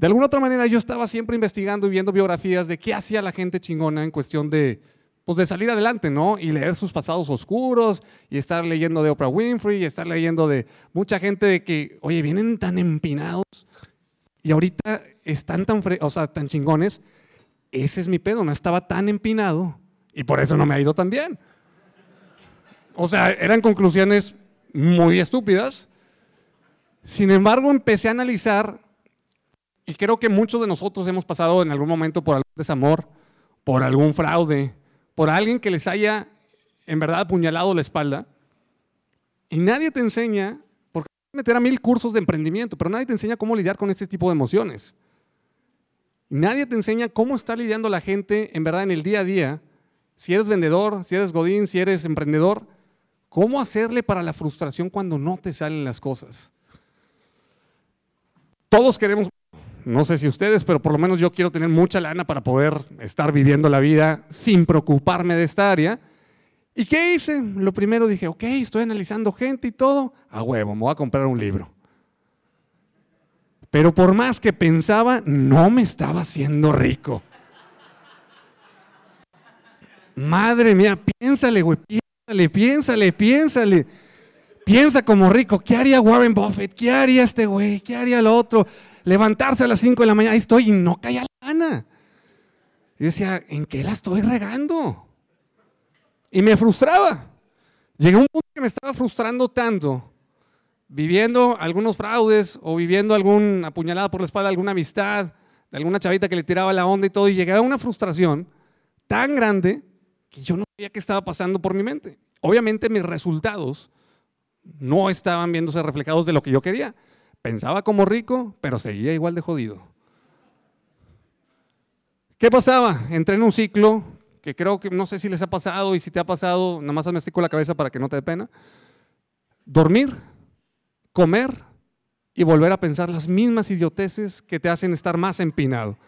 De alguna otra manera yo estaba siempre investigando y viendo biografías de qué hacía la gente chingona en cuestión de, pues de salir adelante, ¿no? Y leer sus pasados oscuros y estar leyendo de Oprah Winfrey y estar leyendo de mucha gente de que, oye, vienen tan empinados y ahorita están tan, o sea, tan chingones. Ese es mi pedo, no estaba tan empinado y por eso no me ha ido tan bien. O sea, eran conclusiones muy estúpidas. Sin embargo, empecé a analizar y creo que muchos de nosotros hemos pasado en algún momento por algún desamor, por algún fraude, por alguien que les haya en verdad apuñalado la espalda. Y nadie te enseña, porque meter a mil cursos de emprendimiento, pero nadie te enseña cómo lidiar con este tipo de emociones. Nadie te enseña cómo está lidiando la gente en verdad en el día a día. Si eres vendedor, si eres godín, si eres emprendedor, cómo hacerle para la frustración cuando no te salen las cosas. Todos queremos no sé si ustedes, pero por lo menos yo quiero tener mucha lana para poder estar viviendo la vida sin preocuparme de esta área. ¿Y qué hice? Lo primero dije, ok, estoy analizando gente y todo. A huevo, me voy a comprar un libro. Pero por más que pensaba, no me estaba haciendo rico. Madre mía, piénsale, güey, piénsale, piénsale, piénsale. Piensa como rico, ¿qué haría Warren Buffett? ¿Qué haría este güey? ¿Qué haría el otro? Levantarse a las 5 de la mañana, ahí estoy y no caía la gana. Y decía, ¿en qué la estoy regando? Y me frustraba. Llegué a un punto que me estaba frustrando tanto, viviendo algunos fraudes o viviendo alguna apuñalada por la espalda, alguna amistad, de alguna chavita que le tiraba la onda y todo, y llegué a una frustración tan grande que yo no sabía qué estaba pasando por mi mente. Obviamente mis resultados no estaban viéndose reflejados de lo que yo quería. Pensaba como rico, pero seguía igual de jodido. ¿Qué pasaba? Entré en un ciclo que creo que no sé si les ha pasado y si te ha pasado, nada más me con la cabeza para que no te dé pena. Dormir, comer y volver a pensar las mismas idioteces que te hacen estar más empinado.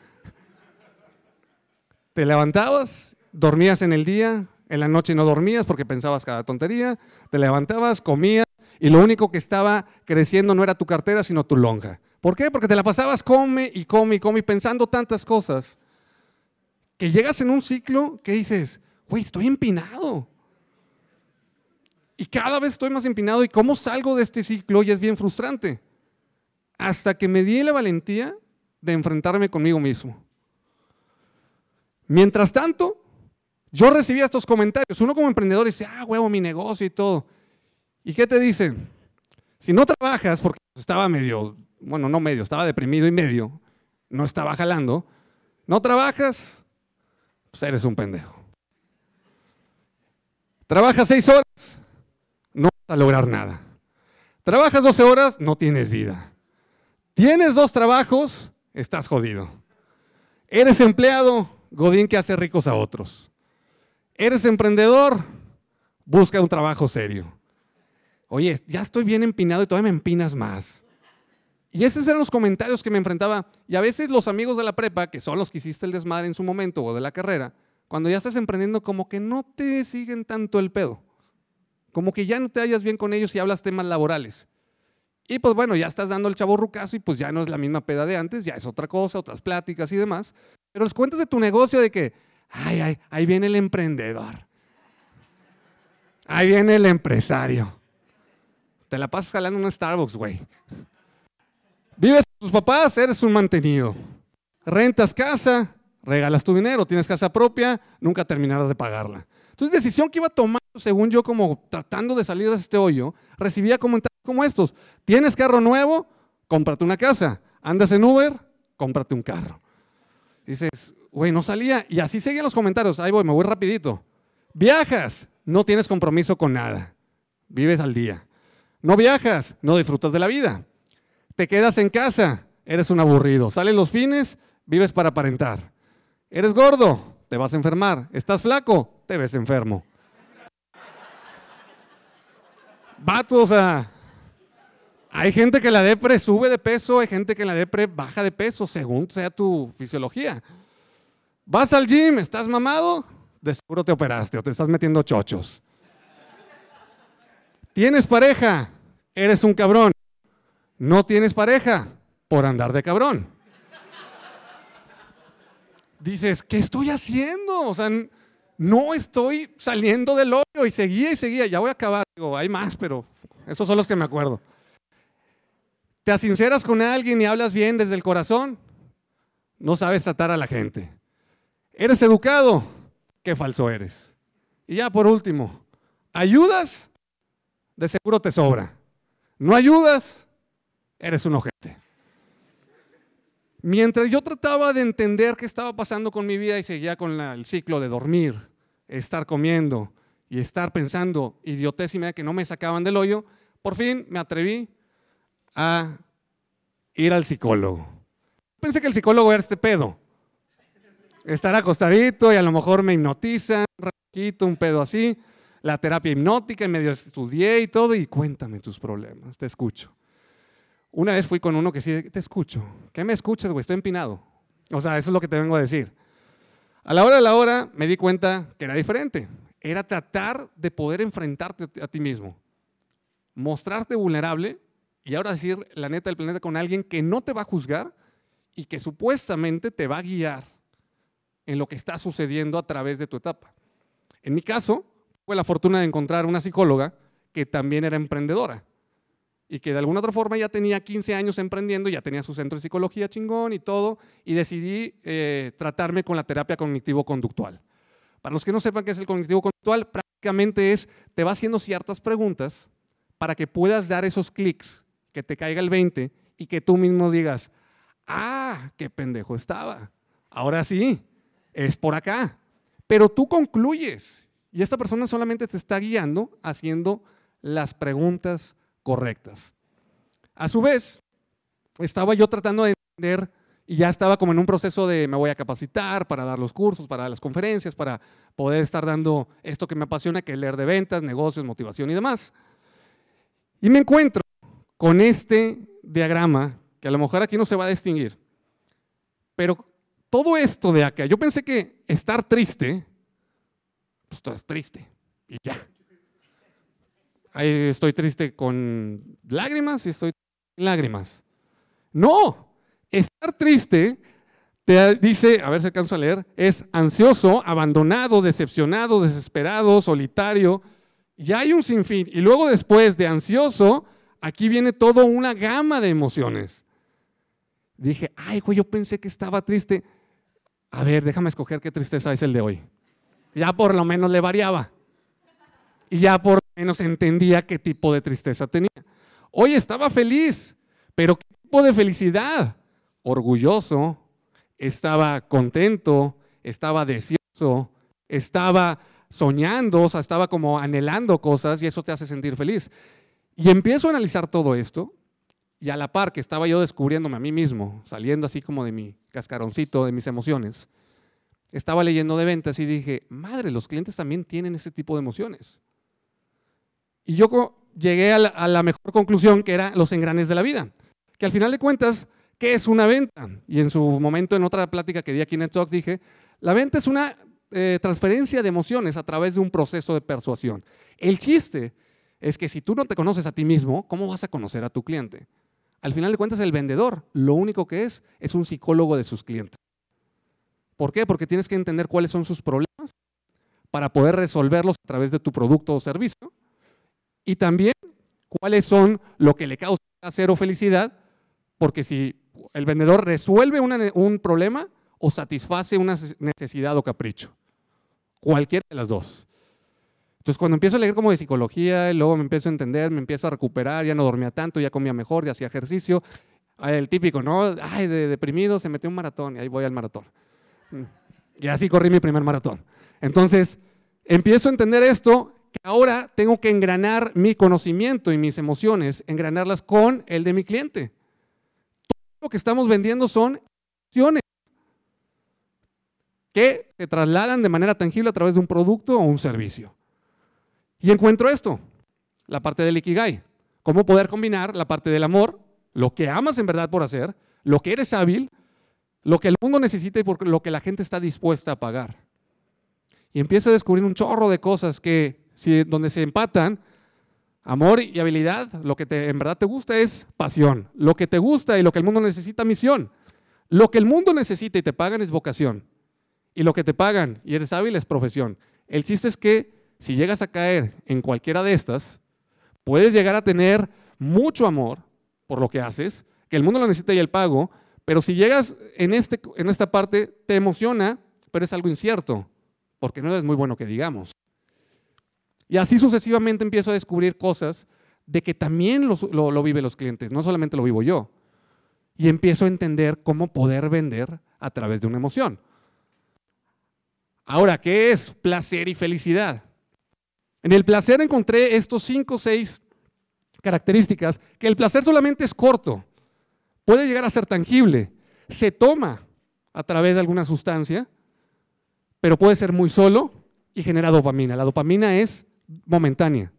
Te levantabas, dormías en el día, en la noche no dormías porque pensabas cada tontería, te levantabas, comías, y lo único que estaba creciendo no era tu cartera, sino tu lonja. ¿Por qué? Porque te la pasabas come y come y come pensando tantas cosas que llegas en un ciclo que dices, güey, estoy empinado. Y cada vez estoy más empinado y cómo salgo de este ciclo y es bien frustrante. Hasta que me di la valentía de enfrentarme conmigo mismo. Mientras tanto, yo recibía estos comentarios. Uno como emprendedor dice, ah, huevo, mi negocio y todo. ¿Y qué te dicen? Si no trabajas, porque estaba medio, bueno, no medio, estaba deprimido y medio, no estaba jalando, no trabajas, pues eres un pendejo. Trabajas seis horas, no vas a lograr nada. Trabajas doce horas, no tienes vida. Tienes dos trabajos, estás jodido. Eres empleado, Godín que hace ricos a otros. Eres emprendedor, busca un trabajo serio oye, ya estoy bien empinado y todavía me empinas más. Y esos eran los comentarios que me enfrentaba. Y a veces los amigos de la prepa, que son los que hiciste el desmadre en su momento o de la carrera, cuando ya estás emprendiendo, como que no te siguen tanto el pedo. Como que ya no te hallas bien con ellos y hablas temas laborales. Y pues bueno, ya estás dando el chavo rucazo y pues ya no es la misma peda de antes, ya es otra cosa, otras pláticas y demás. Pero les cuentas de tu negocio de que, ay, ay, ahí viene el emprendedor. Ahí viene el empresario. Te la pasas jalando en un Starbucks, güey. Vives con tus papás, eres un mantenido. Rentas casa, regalas tu dinero, tienes casa propia, nunca terminarás de pagarla. Entonces, decisión que iba tomando, según yo, como tratando de salir de este hoyo, recibía comentarios como estos. ¿Tienes carro nuevo? Cómprate una casa. ¿Andas en Uber? Cómprate un carro. Dices, güey, no salía. Y así seguían los comentarios. Ahí voy, me voy rapidito. Viajas, no tienes compromiso con nada. Vives al día. No viajas, no disfrutas de la vida. Te quedas en casa, eres un aburrido. Salen los fines, vives para aparentar. Eres gordo, te vas a enfermar. Estás flaco, te ves enfermo. Vatos, o sea, hay gente que la depre sube de peso, hay gente que la depre baja de peso, según sea tu fisiología. Vas al gym, estás mamado, de seguro te operaste o te estás metiendo chochos. ¿Tienes pareja? Eres un cabrón. No tienes pareja por andar de cabrón. dices, ¿qué estoy haciendo? O sea, no estoy saliendo del hoyo y seguía y seguía, ya voy a acabar, digo, hay más, pero esos son los que me acuerdo. Te asinceras con alguien y hablas bien desde el corazón, no sabes tratar a la gente. ¿Eres educado? Qué falso eres. Y ya por último, ¿ayudas? De seguro te sobra. ¿No ayudas? Eres un ojete. Mientras yo trataba de entender qué estaba pasando con mi vida y seguía con el ciclo de dormir, estar comiendo y estar pensando idiotez y media que no me sacaban del hoyo, por fin me atreví a ir al psicólogo. Pensé que el psicólogo era este pedo. Estar acostadito y a lo mejor me hipnotizan, un un pedo así. La terapia hipnótica, y medio estudié y todo, y cuéntame tus problemas, te escucho. Una vez fui con uno que sí, te escucho. ¿Qué me escuchas, güey? Estoy empinado. O sea, eso es lo que te vengo a decir. A la hora de la hora me di cuenta que era diferente. Era tratar de poder enfrentarte a ti mismo. Mostrarte vulnerable y ahora decir la neta del planeta con alguien que no te va a juzgar y que supuestamente te va a guiar en lo que está sucediendo a través de tu etapa. En mi caso, fue la fortuna de encontrar una psicóloga que también era emprendedora y que de alguna otra forma ya tenía 15 años emprendiendo, ya tenía su centro de psicología chingón y todo, y decidí eh, tratarme con la terapia cognitivo-conductual. Para los que no sepan qué es el cognitivo-conductual, prácticamente es, te va haciendo ciertas preguntas para que puedas dar esos clics, que te caiga el 20 y que tú mismo digas, ah, qué pendejo estaba. Ahora sí, es por acá. Pero tú concluyes y esta persona solamente te está guiando haciendo las preguntas correctas. A su vez, estaba yo tratando de entender y ya estaba como en un proceso de me voy a capacitar para dar los cursos, para las conferencias, para poder estar dando esto que me apasiona, que es leer de ventas, negocios, motivación y demás. Y me encuentro con este diagrama, que a lo mejor aquí no se va a distinguir, pero todo esto de acá, yo pensé que estar triste, pues estás triste y ya estoy triste con lágrimas y estoy con lágrimas. No, estar triste, te dice, a ver si alcanzo a leer, es ansioso, abandonado, decepcionado, desesperado, solitario. Ya hay un sinfín. Y luego después de ansioso, aquí viene toda una gama de emociones. Dije, ay, güey, yo pensé que estaba triste. A ver, déjame escoger qué tristeza es el de hoy. Ya por lo menos le variaba. Y ya por menos entendía qué tipo de tristeza tenía. Hoy estaba feliz, pero ¿qué tipo de felicidad? Orgulloso, estaba contento, estaba deseoso, estaba soñando, o sea, estaba como anhelando cosas y eso te hace sentir feliz. Y empiezo a analizar todo esto y a la par que estaba yo descubriéndome a mí mismo, saliendo así como de mi cascaroncito, de mis emociones, estaba leyendo de ventas y dije, madre, los clientes también tienen ese tipo de emociones. Y yo llegué a la, mejor conclusión que era los engranes de la vida. Que al final de cuentas, ¿qué es una venta? Y en su momento, en otra plática que di aquí en Talk, dije, la venta es una eh, transferencia de emociones a través de un proceso de persuasión. El chiste es que si tú no te conoces a ti mismo, ¿cómo vas a conocer a tu cliente? Al final de cuentas, el vendedor lo único que es es un psicólogo de sus clientes. ¿Por qué? Porque tienes que entender cuáles son sus problemas para poder resolverlos a través de tu producto o servicio y también cuáles son lo que le causa cero felicidad, porque si el vendedor resuelve un problema o satisface una necesidad o capricho, cualquiera de las dos. Entonces, cuando empiezo a leer como de psicología, y luego me empiezo a entender, me empiezo a recuperar, ya no dormía tanto, ya comía mejor, ya hacía ejercicio. El típico, ¿no? Ay, de deprimido se metió un maratón y ahí voy al maratón. Y así corrí mi primer maratón. Entonces, empiezo a entender esto que ahora tengo que engranar mi conocimiento y mis emociones, engranarlas con el de mi cliente. Todo lo que estamos vendiendo son emociones que se trasladan de manera tangible a través de un producto o un servicio. Y encuentro esto, la parte del Ikigai. Cómo poder combinar la parte del amor, lo que amas en verdad por hacer, lo que eres hábil, lo que el mundo necesita y por lo que la gente está dispuesta a pagar. Y empiezo a descubrir un chorro de cosas que donde se empatan amor y habilidad, lo que te, en verdad te gusta es pasión. Lo que te gusta y lo que el mundo necesita, misión. Lo que el mundo necesita y te pagan es vocación. y lo que te pagan y eres hábil es profesión. El chiste es que si llegas a caer en cualquiera de estas, puedes llegar a tener mucho amor por lo que haces, que el mundo lo necesita y el pago, pero si llegas en, este, en esta parte, te emociona, pero es algo incierto, porque no eres muy bueno que digamos. Y así sucesivamente empiezo a descubrir cosas de que también lo, lo viven los clientes, no solamente lo vivo yo. Y empiezo a entender cómo poder vender a través de una emoción. Ahora, ¿qué es placer y felicidad? En el placer encontré estos cinco o seis características, que el placer solamente es corto, puede llegar a ser tangible, se toma a través de alguna sustancia, pero puede ser muy solo y genera dopamina. La dopamina es momentánea.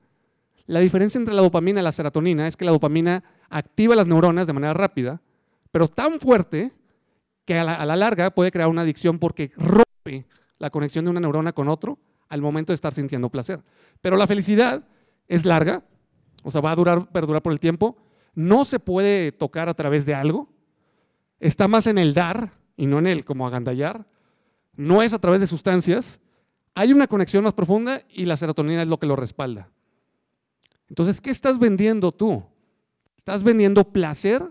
La diferencia entre la dopamina y la serotonina es que la dopamina activa las neuronas de manera rápida, pero tan fuerte que a la, larga puede crear una adicción porque rompe la conexión de una neurona con otro al momento de estar sintiendo placer. Pero la felicidad es larga, o sea, va a durar, perdurar por el tiempo, no se puede tocar a través de algo, está más en el dar y no en el como agandallar, no es a través de sustancias, hay una conexión más profunda y la serotonina es lo que lo respalda. Entonces, ¿qué estás vendiendo tú? ¿Estás vendiendo placer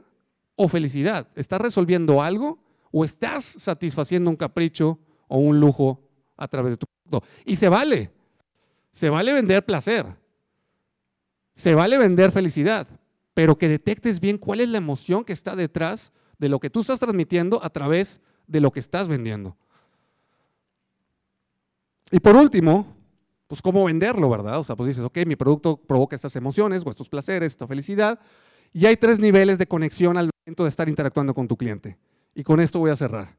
o felicidad? ¿Estás resolviendo algo o estás satisfaciendo un capricho o un lujo a través de tu producto? Y se vale, se vale vender placer, se vale vender felicidad, pero que detectes bien cuál es la emoción que está detrás de lo que tú estás transmitiendo a través de lo que estás vendiendo. Y por último, pues cómo venderlo, ¿verdad? O sea, pues dices, ok, mi producto provoca estas emociones o estos placeres, esta felicidad, y hay tres niveles de conexión al momento de estar interactuando con tu cliente. Y con esto voy a cerrar.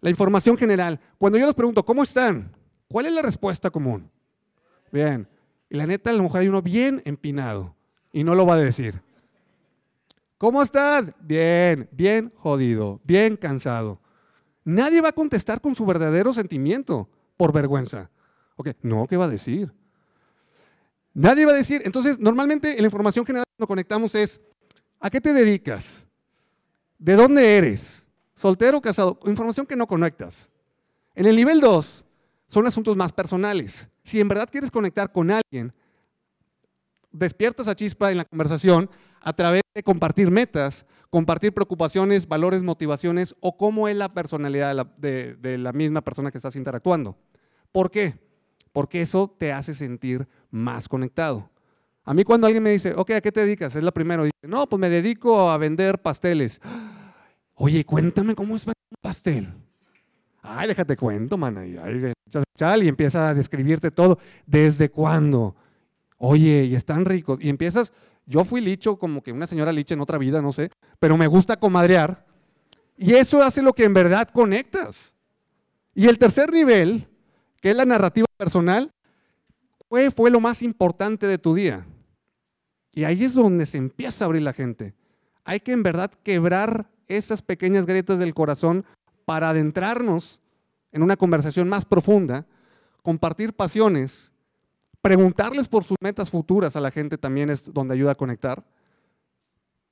La información general. Cuando yo les pregunto, ¿cómo están? ¿Cuál es la respuesta común? Bien. Y la neta, a lo mejor hay uno bien empinado y no lo va a decir. ¿Cómo estás? Bien, bien jodido, bien cansado. Nadie va a contestar con su verdadero sentimiento por vergüenza. Ok, no, ¿qué va a decir? Nadie va a decir. Entonces, normalmente la información general cuando conectamos es, ¿a qué te dedicas? ¿De dónde eres? ¿Soltero o casado? Información que no conectas. En el nivel 2 son asuntos más personales. Si en verdad quieres conectar con alguien, despiertas a chispa en la conversación a través de compartir metas, compartir preocupaciones, valores, motivaciones o cómo es la personalidad de la, misma persona que estás interactuando. ¿Por qué? Porque eso te hace sentir más conectado. A mí cuando alguien me dice, ok, ¿a qué te dedicas? Es lo primero. Dice, no, pues me dedico a vender pasteles. Oye, cuéntame cómo es un pastel. Ay, déjate cuento, man. y empieza a describirte todo. ¿Desde cuándo? Oye, y están ricos. Y empiezas, yo fui licho como que una señora liche en otra vida, no sé, pero me gusta comadrear. Y eso hace lo que en verdad conectas. Y el tercer nivel, que es la narrativa personal, fue, fue lo más importante de tu día. Y ahí es donde se empieza a abrir la gente. Hay que en verdad quebrar esas pequeñas grietas del corazón para adentrarnos en una conversación más profunda, compartir pasiones Preguntarles por sus metas futuras a la gente también es donde ayuda a conectar.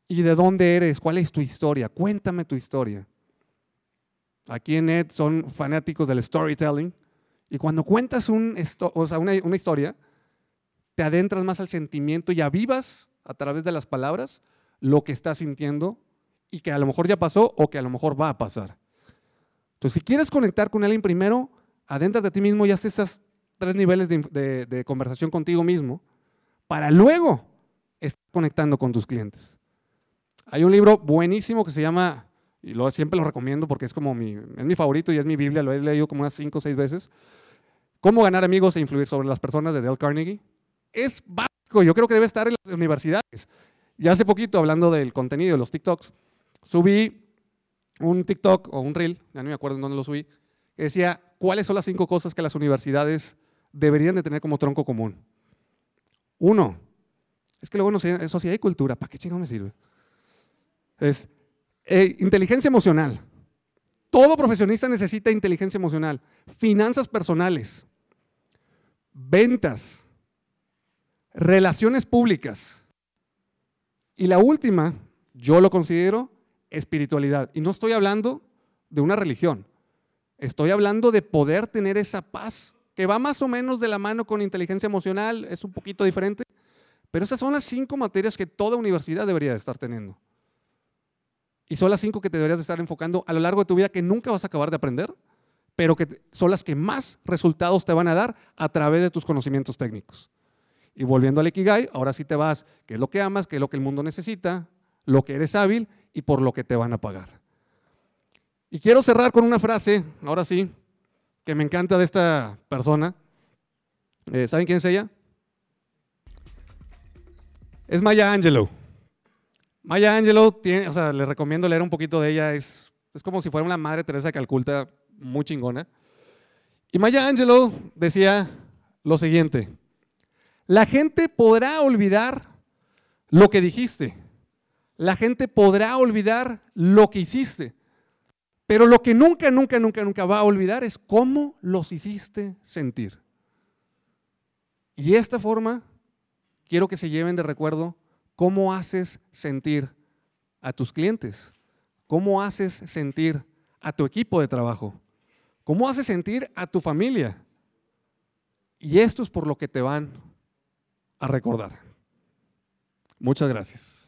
¿Y de dónde eres? ¿Cuál es tu historia? Cuéntame tu historia. Aquí en Ed son fanáticos del storytelling. Y cuando cuentas un una, una historia, te adentras más al sentimiento y avivas a través de las palabras lo que estás sintiendo y que a lo mejor ya pasó o que a lo mejor va a pasar. Entonces, si quieres conectar con alguien primero, adéntrate a ti mismo y haz esas tres niveles de, conversación contigo mismo para luego estar conectando con tus clientes. Hay un libro buenísimo que se llama, y lo, siempre lo recomiendo porque es como mi, es mi favorito y es mi Biblia, lo he leído como unas cinco o seis veces. Cómo ganar amigos e influir sobre las personas de Dale Carnegie. Es básico, yo creo que debe estar en las universidades. Ya hace poquito, hablando del contenido de los TikToks, subí un TikTok o un Reel, ya no me acuerdo en dónde lo subí, que decía, ¿cuáles son las cinco cosas que las universidades deberían de tener como tronco común. Uno, es que luego no sé, sociedad y cultura, ¿para qué chingo me sirve? Es eh, inteligencia emocional. Todo profesionista necesita inteligencia emocional. Finanzas personales, ventas, relaciones públicas. Y la última, yo lo considero espiritualidad. Y no estoy hablando de una religión. Estoy hablando de poder tener esa paz, que va más o menos de la mano con inteligencia emocional, es un poquito diferente, pero esas son las cinco materias que toda universidad debería de estar teniendo. Y son las cinco que te deberías de estar enfocando a lo largo de tu vida que nunca vas a acabar de aprender, pero que son las que más resultados te van a dar a través de tus conocimientos técnicos. Y volviendo al Ikigai, ahora sí te vas, qué es lo que amas, qué es lo que el mundo necesita, lo que eres hábil y por lo que te van a pagar. Y quiero cerrar con una frase, ahora sí, que me encanta de esta persona. Eh, ¿Saben quién es ella? Es Maya Angelou. Maya Angelou, tiene, o sea, les recomiendo leer un poquito de ella, es, es como si fuera una madre Teresa Calculta muy chingona. Y Maya Angelou decía lo siguiente, la gente podrá olvidar lo que dijiste, la gente podrá olvidar lo que hiciste, pero lo que nunca, nunca, nunca, nunca va a olvidar es cómo los hiciste sentir. Y de esta forma, quiero que se lleven de recuerdo cómo haces sentir a tus clientes, cómo haces sentir a tu equipo de trabajo, cómo haces sentir a tu familia. Y esto es por lo que te van a recordar. Muchas gracias.